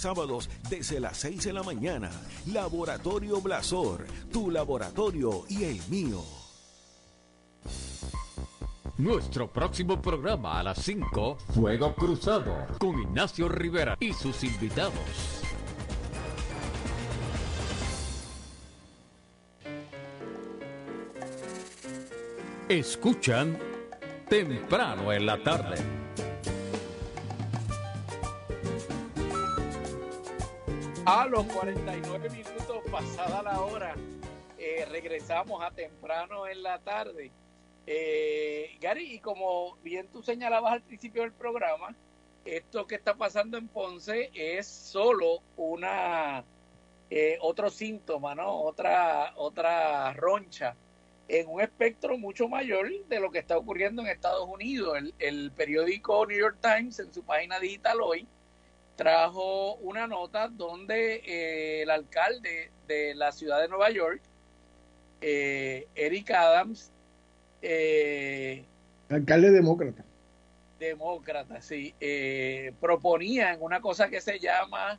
sábados desde las 6 de la mañana. Laboratorio Blasor, tu laboratorio y el mío. Nuestro próximo programa a las 5, Fuego Cruzado, con Ignacio Rivera y sus invitados. Escuchan temprano en la tarde. A los 49 minutos pasada la hora, eh, regresamos a temprano en la tarde. Eh, Gary, y como bien tú señalabas al principio del programa, esto que está pasando en Ponce es solo una eh, otro síntoma, ¿no? Otra otra roncha en un espectro mucho mayor de lo que está ocurriendo en Estados Unidos. El, el periódico New York Times en su página digital hoy trajo una nota donde eh, el alcalde de la ciudad de Nueva York, eh, Eric Adams, eh, alcalde demócrata. demócrata, sí, eh, proponía en una cosa que se llama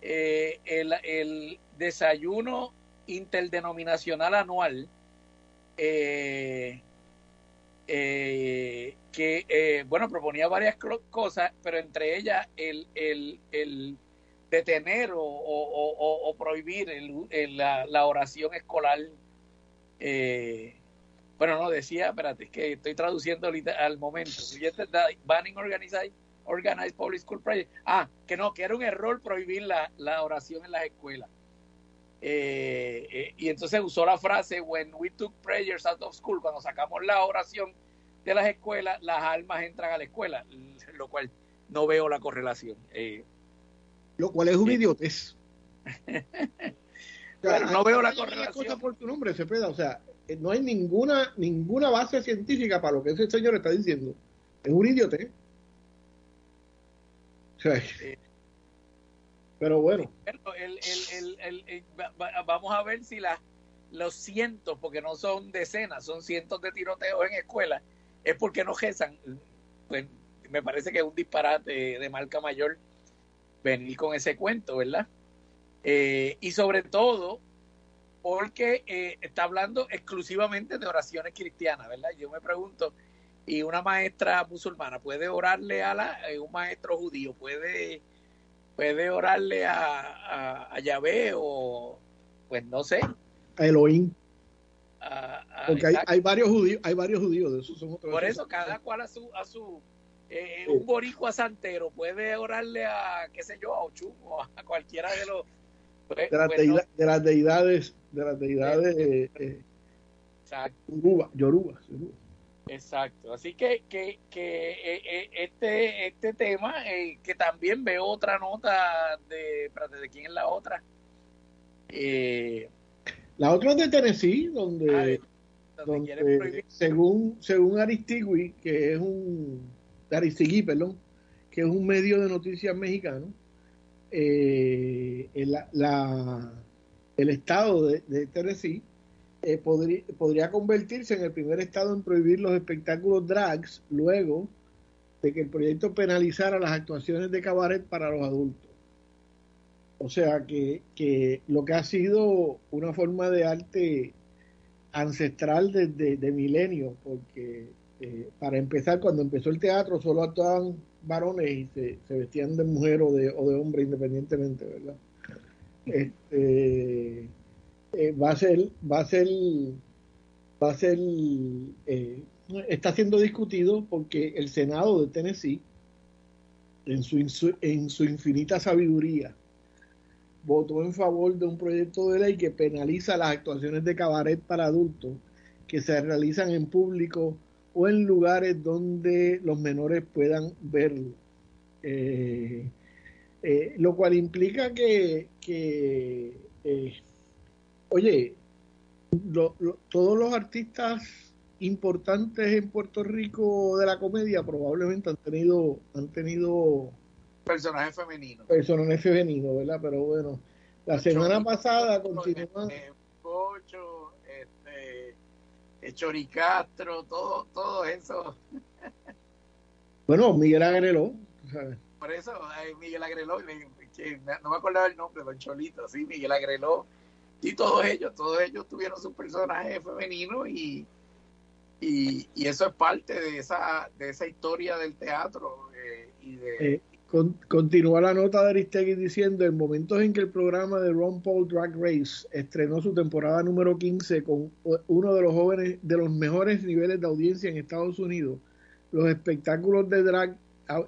eh, el, el desayuno interdenominacional anual eh, eh, que, eh, bueno, proponía varias cosas, pero entre ellas el, el, el detener o, o, o, prohibir el, la, la, oración escolar. Eh, bueno, no, decía, espérate, es que estoy traduciendo al momento. Banning Organized, organized Public School Project. Ah, que no, que era un error prohibir la, la oración en las escuelas. Eh, eh, y entonces usó la frase, when we took prayers out of school, cuando sacamos la oración de las escuelas, las almas entran a la escuela, lo cual no veo la correlación. Eh, lo cual es un idiotez. no veo la correlación. Cosa por tu nombre, Cepeda. O sea, no hay ninguna ninguna base científica para lo que ese señor está diciendo. Es un idiotez. O sea, pero bueno. vamos a ver si la, los cientos, porque no son decenas, son cientos de tiroteos en escuelas, es porque no rezan. Pues me parece que es un disparate de marca mayor venir con ese cuento, ¿verdad? Eh, y sobre todo porque eh, está hablando exclusivamente de oraciones cristianas, ¿verdad? Yo me pregunto, ¿y una maestra musulmana puede orarle a la, eh, un maestro judío? ¿Puede puede orarle a, a, Yahvé o, pues no sé. A Elohim. Porque hay, hay, varios judíos, hay varios judíos de esos son Por eso, cada cual a su, a su eh, un boricua santero puede orarle a, qué sé yo, a Ochum o a cualquiera de los pues, de, las pues, de, las deidades de las deidades eh, eh, Yoruba, Yoruba, Yoruba. Exacto, así que, que, que eh, eh, este, este tema, eh, que también veo otra nota de, ¿de quién es la otra? la otra es de Tennessee, donde, donde, según, según Aristigui, que es un, Aristigui, perdón, que es un medio de noticias mexicano, la, la, el estado de, de Tennessee eh, podría, convertirse en el primer estado en prohibir los espectáculos drags luego de que el proyecto penalizara las actuaciones de cabaret para los adultos. O sea que, que lo que ha sido una forma de arte ancestral desde de, milenio, porque eh, para empezar, cuando empezó el teatro solo actuaban varones y se, se vestían de mujer o de, o de hombre independientemente, ¿verdad? Este, eh, va a ser, va a ser, va a ser, eh, está siendo discutido porque el Senado de Tennessee, en su, en su infinita sabiduría, votó en favor de un proyecto de ley que penaliza las actuaciones de cabaret para adultos que se realizan en público o en lugares donde los menores puedan verlo. Eh, lo cual implica que, que Oye, todos los artistas importantes en Puerto Rico de la comedia probablemente han tenido han tenido personajes femeninos. Personajes femeninos, ¿verdad? Pero bueno, la semana pasada continuó Pocho, este, Choricastro, todo, todo eso. bueno, Miguel Agreló, Por eso, Miguel Agreló, no me acordaba el nombre, don Cholito, sí, Miguel Agreló y todos ellos, todos ellos tuvieron su personaje femenino y, y, eso es parte de esa, de esa historia del teatro. Eh, y de, eh, continúa la nota de Aristegui diciendo, en momentos en que el programa de Ron Paul Drag Race estrenó su temporada número 15 con uno de los jóvenes, de los mejores niveles de audiencia en Estados Unidos, los espectáculos de drag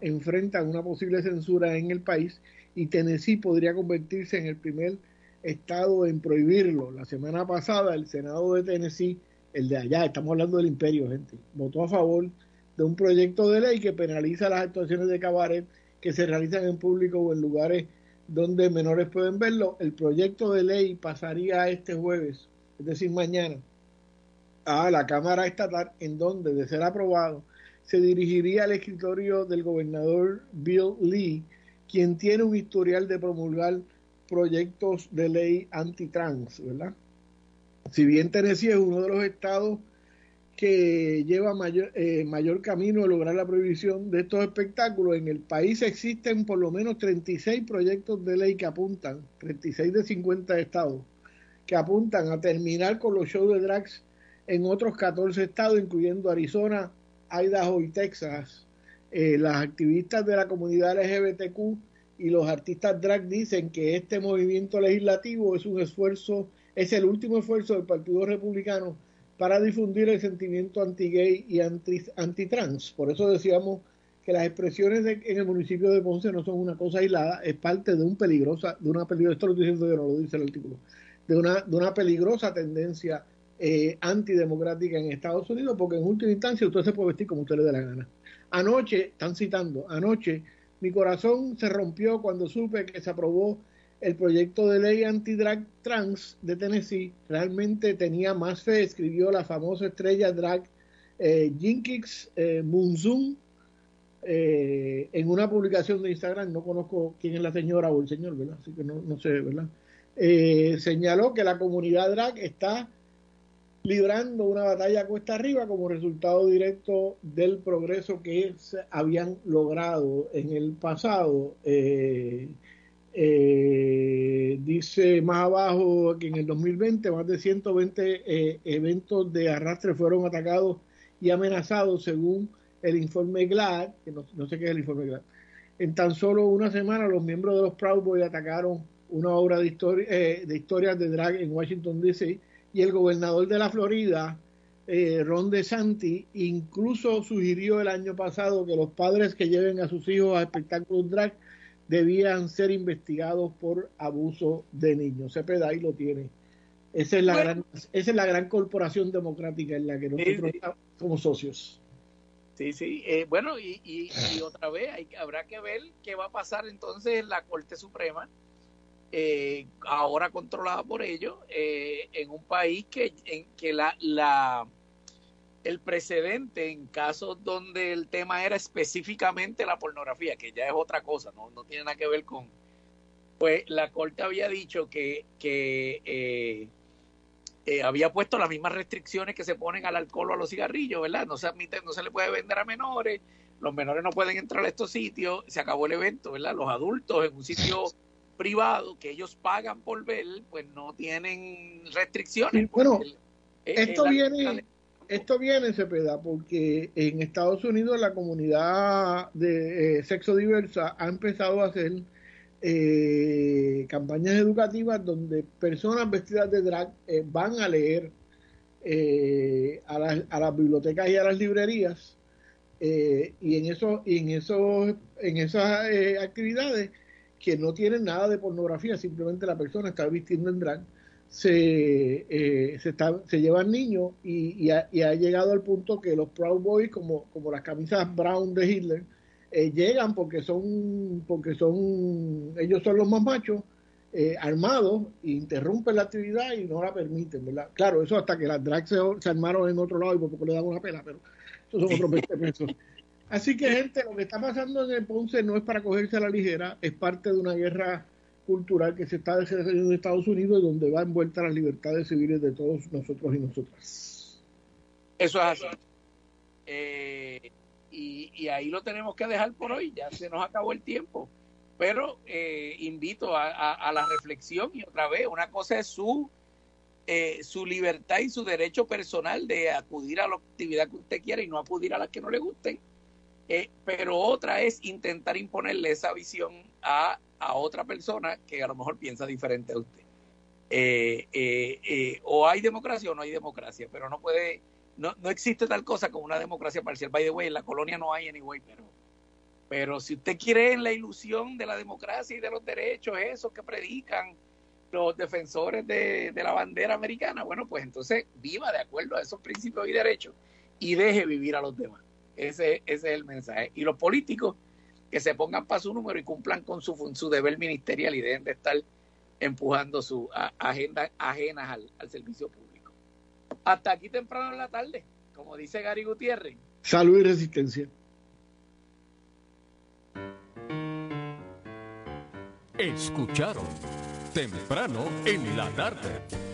enfrentan una posible censura en el país y Tennessee podría convertirse en el primer estado en prohibirlo. La semana pasada el Senado de Tennessee, el de allá, estamos hablando del imperio, gente, votó a favor de un proyecto de ley que penaliza las actuaciones de cabaret que se realizan en público o en lugares donde menores pueden verlo. El proyecto de ley pasaría este jueves, es decir, mañana, a la Cámara Estatal, en donde, de ser aprobado, se dirigiría al escritorio del gobernador Bill Lee, quien tiene un historial de promulgar proyectos de ley antitrans, ¿verdad? Si bien Tennessee es uno de los estados que lleva mayor, eh, camino de lograr la prohibición de estos espectáculos, en el país existen por lo menos 36 proyectos de ley que apuntan, 36 de 50 estados, que apuntan a terminar con los shows de drags en otros 14 estados, incluyendo Arizona, Idaho y Texas. Eh, las activistas de la comunidad LGBTQ y los artistas drag dicen que este movimiento legislativo es un esfuerzo, es el último esfuerzo del Partido Republicano para difundir el sentimiento anti-gay y anti-trans. Por eso decíamos que las expresiones en el municipio de Ponce no son una cosa aislada, es parte de un peligrosa, de una peligrosa, esto lo estoy diciendo yo, no lo dice el artículo, de una, de una peligrosa tendencia eh, antidemocrática en Estados Unidos, porque en última instancia usted se puede vestir como usted le dé la gana. Anoche, están citando, anoche mi corazón se rompió cuando supe que se aprobó el proyecto de ley anti-drag trans de Tennessee. Realmente tenía más fe, escribió la famosa estrella drag eh, Jinkix eh, Munzum eh, en una publicación de Instagram. No conozco quién es la señora o el señor, ¿verdad? Así que no, no sé, ¿verdad? Eh, señaló que la comunidad drag está librando una batalla cuesta arriba como resultado directo del progreso que habían logrado en el pasado. Eh, eh, dice más abajo que en el 2020 más de 120 eh, eventos de arrastre fueron atacados y amenazados según el informe GLAD, que no, sé qué es el informe GLAD. En tan solo una semana los miembros de los Proud Boys atacaron una obra de, historia, de historias de drag en Washington DC y el gobernador de la Florida, eh, Ron DeSantis, incluso sugirió el año pasado que los padres que lleven a sus hijos a espectáculos drag debían ser investigados por abuso de niños. Cepeda ahí lo tiene. Esa es la, gran, esa es la gran corporación democrática en la que nosotros somos socios. Sí, sí. Eh, bueno, y, y, otra vez hay, habrá que ver qué va a pasar entonces en la Corte Suprema eh, ahora controlada por ellos, eh, en un país que, en que la, la, el precedente en casos donde el tema era específicamente la pornografía, que ya es otra cosa, no, no tiene nada que ver con, pues la corte había dicho que, que eh, había puesto las mismas restricciones que se ponen al alcohol o a los cigarrillos, ¿verdad? No se admite, no se le puede vender a menores, los menores no pueden entrar a estos sitios, se acabó el evento, ¿verdad? Los adultos en un sitio privado que ellos pagan por ver, pues no tienen restricciones. bueno, esto viene, esto viene, Cepeda, porque en Estados Unidos la comunidad de eh, sexo diversa ha empezado a hacer eh, campañas educativas donde personas vestidas de drag eh, van a leer a, las, a las bibliotecas y a las librerías y en eso y en esos en esas actividades que no tienen nada de pornografía, simplemente la persona está vistiendo en drag, se, eh, se, está, se llevan niños y, ha, llegado al punto que los Proud Boys, como, como las camisas brown de Hitler, eh, llegan porque son, porque son, ellos son los más machos, eh, armados, e interrumpen la actividad y no la permiten, ¿verdad? Claro, eso hasta que las drags se, armaron en otro lado y por poco le dan una pena, pero eso son otros 20 pesos. Así que, gente, lo que está pasando en el Ponce no es para cogerse a la ligera, es parte de una guerra cultural que se está desarrollando en Estados Unidos y donde va envuelta las libertades civiles de todos nosotros y nosotras. Eso es así. Eh, y, ahí lo tenemos que dejar por hoy, ya se nos acabó el tiempo. Pero eh, invito a, la reflexión y otra vez, una cosa es su, eh, su libertad y su derecho personal de acudir a la actividad que usted quiera y no acudir a las que no le gusten eh, pero otra es intentar imponerle esa visión a, a, otra persona que a lo mejor piensa diferente a usted. Eh, eh, o hay democracia o no hay democracia, pero no puede, no, no existe tal cosa como una democracia parcial. By the way, en la colonia no hay anyway, pero, pero si usted quiere en la ilusión de la democracia y de los derechos, esos que predican los defensores de, de la bandera americana, bueno, pues entonces viva de acuerdo a esos principios y derechos y deje vivir a los demás. Ese, ese es el mensaje. Y los políticos que se pongan para su número y cumplan con su, su deber ministerial y dejen de estar empujando sus agendas ajenas al, al, servicio público. Hasta aquí temprano en la tarde, como dice Gary Gutiérrez. Salud y resistencia. Escucharon temprano en la tarde.